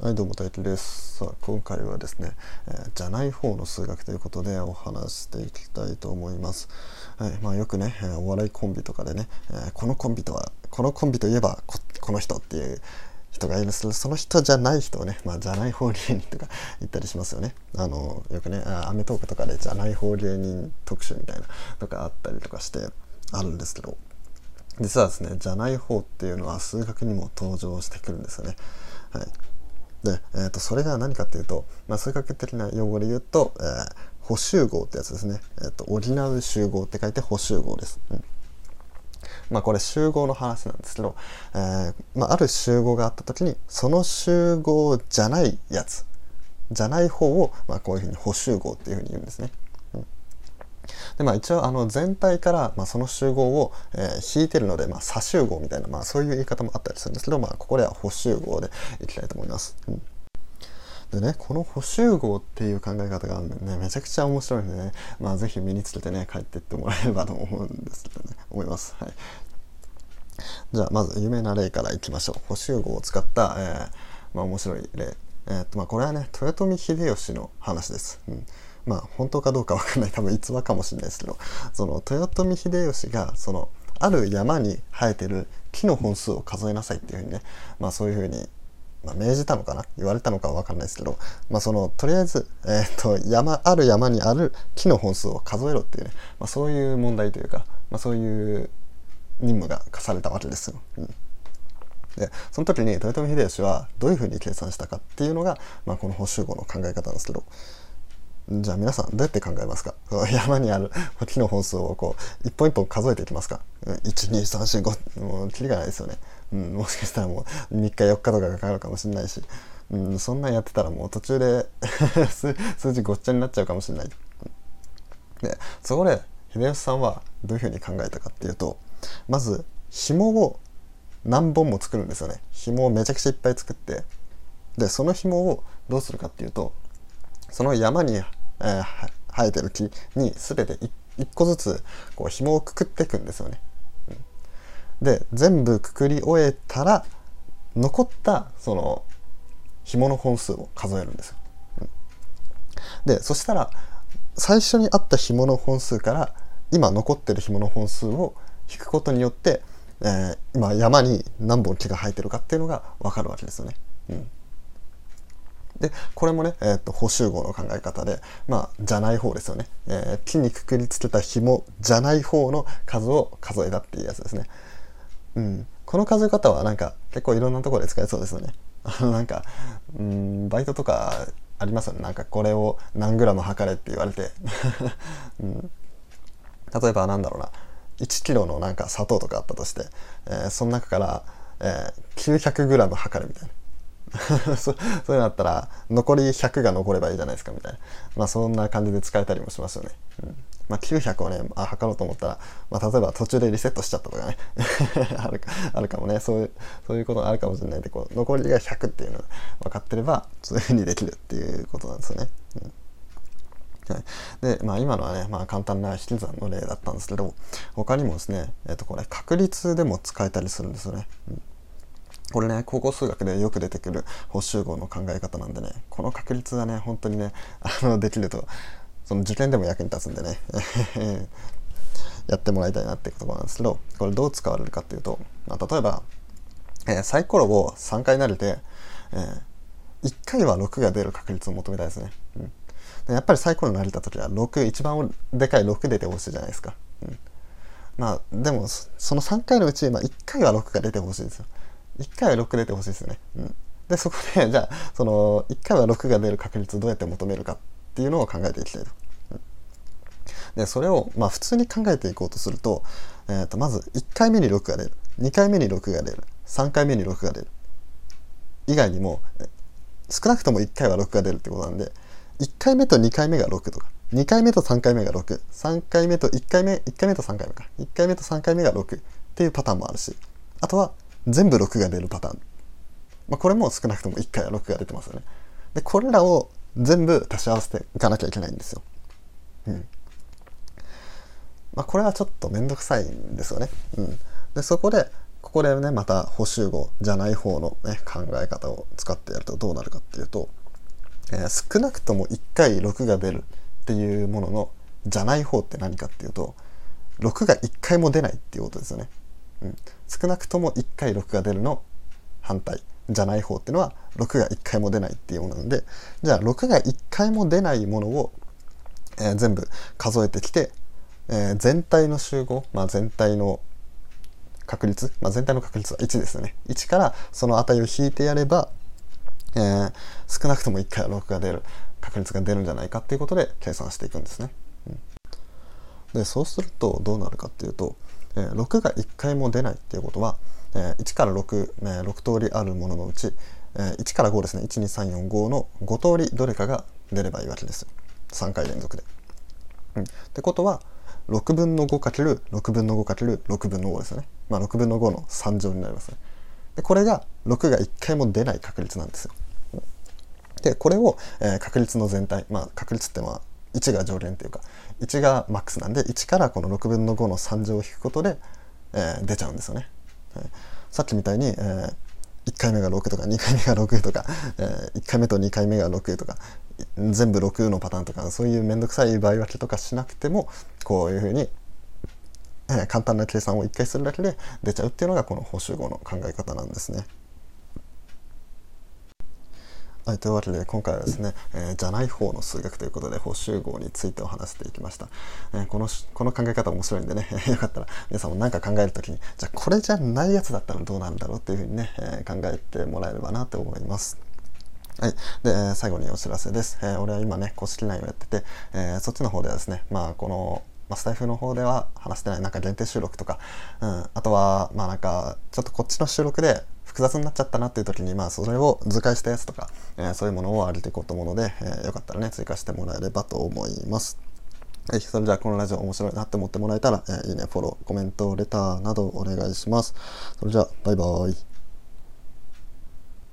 はいどうも大輝です。さあ今回はですね、えー、じゃない方の数学ということでお話していきたいと思います、はいまあ、よくね、えー、お笑いコンビとかでね、えー、このコンビとはこのコンビといえばこの人っていう人がいるんですけどその人じゃない人をね、まあ、じゃない方芸人とか 言ったりしますよね。あのよくねアメトークとかでじゃない方芸人特集みたいなとかあったりとかしてあるんですけど実はですねじゃない方っていうのは数学にも登場してくるんですよね。はい。で、えー、とそれが何かっていうと、まあ、数学的な用語で言うと、えー、補集合ってやつですね、えーと、補う集合って書いて補集合です、うん。まあこれ集合の話なんですけど、えーまあ、ある集合があった時にその集合じゃないやつじゃない方を、まあ、こういうふうに補集合っていうふうに言うんですね。でまあ一応あの全体から、まあ、その集合を、えー、引いてるので、まあ、差集合みたいな、まあ、そういう言い方もあったりするんですけど、まあ、ここでは補集合でいきたいと思います。うんでね、この補集合っていう考え方があるんでね、めちゃくちゃ面白いんでね、まあぜひ身につけてね、帰っていってもらえればと思うんですけどね、思います。はい。じゃあ、まず有名な例からいきましょう。補集合を使った、えー、まあ面白い例。えー、っと、まあこれはね、豊臣秀吉の話です。うんまあ本当かどうかわかんない。多分逸話かもしれないですけどその豊臣秀吉がそのある山に生えてる木の本数を数えなさいっていうふうにねまあそういうふうに、まあ、命じたのかな？言われたのかは分かんないですけど、まあ、そのとりあえず、えー、と山ある山にある木の本数を数えろっていうね、まあ、そういう問題というか、まあ、そういう任務が課されたわけですよ。うん。でその時に豊臣秀吉はどういうふうに計算したかっていうのが、まあ、この補集合の考え方なんですけどじゃあ皆さんどうやって考えますか？山にある 木の本数をこう一本一本数えていきますか？12345もうキリがないですよね、うん、もしかしたらもう3日4日とかかかるかもしれないし、うん、そんなんやってたらもう途中で 数字ごっちゃになっちゃうかもしれない。でそこで秀吉さんはどういうふうに考えたかっていうとまず紐を何本も作るんですよね。紐をめちゃくちゃいっぱい作って。でその紐をどうするかっていうとその山にえー、生えてる木に全て一個ずつこう紐をくくっていくんですよね。で全部くくり終えたら残ったその紐の本数を数えるんですよ。でそしたら最初にあった紐の本数から今残ってる紐の本数を引くことによって、えー、今山に何本木が生えてるかっていうのが分かるわけですよね。うんでこれもね、えーと、補集合の考え方でまあじゃない方ですよね、えー、木にくくりつけた紐じゃない方の数を数えたっていうやつですね。うん、この数え方はなんか結構いろんなところで使えそうですよね。あ のなんかうんバイトとかありますよね。なんかこれを何グラム測れって言われて、うん、例えばなんだろうな。1キロのなんか砂糖とかあったとして、えー、その中から、えー、900グラム測るみたいな。そそういうのあったら残り100が残ればいいじゃないですかみたいな。まあそんな感じで使えたりもしますよね、うん。まあ、900をねあ測ろうと思ったら、まあ、例えば途中でリセットしちゃったとかね。あるかあるかもね。そういうそういうことがあるかもしれないでこう残りが100っていうのが分かってればそういうふうにできるっていうことなんですよね。うん。はい、で、まあ、今のはね、まあ、簡単な引き算の例だったんですけど他にもですね、えー、とこれ確率でも使えたりするんですよね。うん。これね高校数学でよく出てくる補集合の考え方なんでねこの確率がね本当にねあのできるとその受験でも役に立つんでね やってもらいたいなっていうところなんですけどこれどう使われるかっていうと、まあ、例えば、えー、サイコロを3回投げて、えー、1回は6が出る確率を求めたいですね、うん、でやっぱりサイコロ投げた時は6一番でかい6出てほしいじゃないですか、うん、まあでもその3回のうち、まあ、1回は6が出てほしいですよ。1回は6出てほしいですね。うん、でそこでじゃあその1回は6が出る確率をどうやって求めるかっていうのを考えていきたいと。うん、でそれをまあ普通に考えていこうとすると,、えー、とまず1回目に6が出る。2回目に6が出る。3回目に6が出る。以外にも少なくとも1回は6が出るってことなんで1回目と2回目が6とか2回目と3回目が63回目と1回目1回目と3回目か。1回目と3回目が6っていうパターンもあるしあとは全部6が出るパターン、まあ、これも少なくとも1回は6が出てますよね。でこれらを全部足し合わせていかなきゃいけないんですよ。うん。まあこれはちょっと面倒くさいんですよね。うん。でそこでここでねまた補集語じゃない方の、ね、考え方を使ってやるとどうなるかっていうと、えー、少なくとも1回6が出るっていうもののじゃない方って何かっていうと6が1回も出ないっていうことですよね。少なくとも1回6が出るの反対。じゃない方っていうのは6が1回も出ないっていうものなんでじゃあ6が1回も出ないものを、えー、全部数えてきて、えー、全体の集合、まあ、全体の確率、まあ、全体の確率は1ですよね。1からその値を引いてやれば、えー、少なくとも1回は6が出る確率が出るんじゃないかっていうことで計算していくんですね。うん、でそうするとどうなるかっていうと、えー、6が1回も出ないっていうことは、えー、1から6、えー、6通りあるもののうち、えー、1から5ですね12345の5通りどれかが出ればいいわけです3回連続で。ってことは6分の 5×6 分の 5×6 分の5ですね。まあ、6分の5の3乗になりますね。でこれが6が1回も出ない確率なんですよ。でこれを、えー、確率の全体まあ確率ってのは1が上限っていうか1がマックスなんで1からこの6分の5の3乗を引くことで、えー、出ちゃうんですよね。はい、さっきみたいに、えー、1回目が6とか2回目が6とか、えー、1回目と2回目が6とか全部6のパターンとかそういう面倒くさい場合分けとかしなくてもこういうふうに、えー、簡単な計算を1回するだけで出ちゃうっていうのがこの報酬号の考え方なんですね。はい、というわけで今回はですね、えー、じゃない方の数学ということで補集合についてお話していきました、えー、このこの考え方面白いんでね よかったら皆さんも何か考える時にじゃあこれじゃないやつだったらどうなんだろうっていうふうにね、えー、考えてもらえればなと思いますはい。で、最後にお知らせです。え、俺は今ね、公式 LINE をやってて、え、そっちの方ではですね、まあ、この、まあ、スタイフの方では話してないなんか限定収録とか、うん、あとは、まあなんか、ちょっとこっちの収録で複雑になっちゃったなっていう時に、まあそれを図解したやつとか、え、そういうものを上げていこうと思うので、えー、よかったらね、追加してもらえればと思います。はい、それじゃあこのラジオ面白いなって思ってもらえたら、え、いいね、フォロー、コメント、レターなどお願いします。それじゃあ、バイバーイ。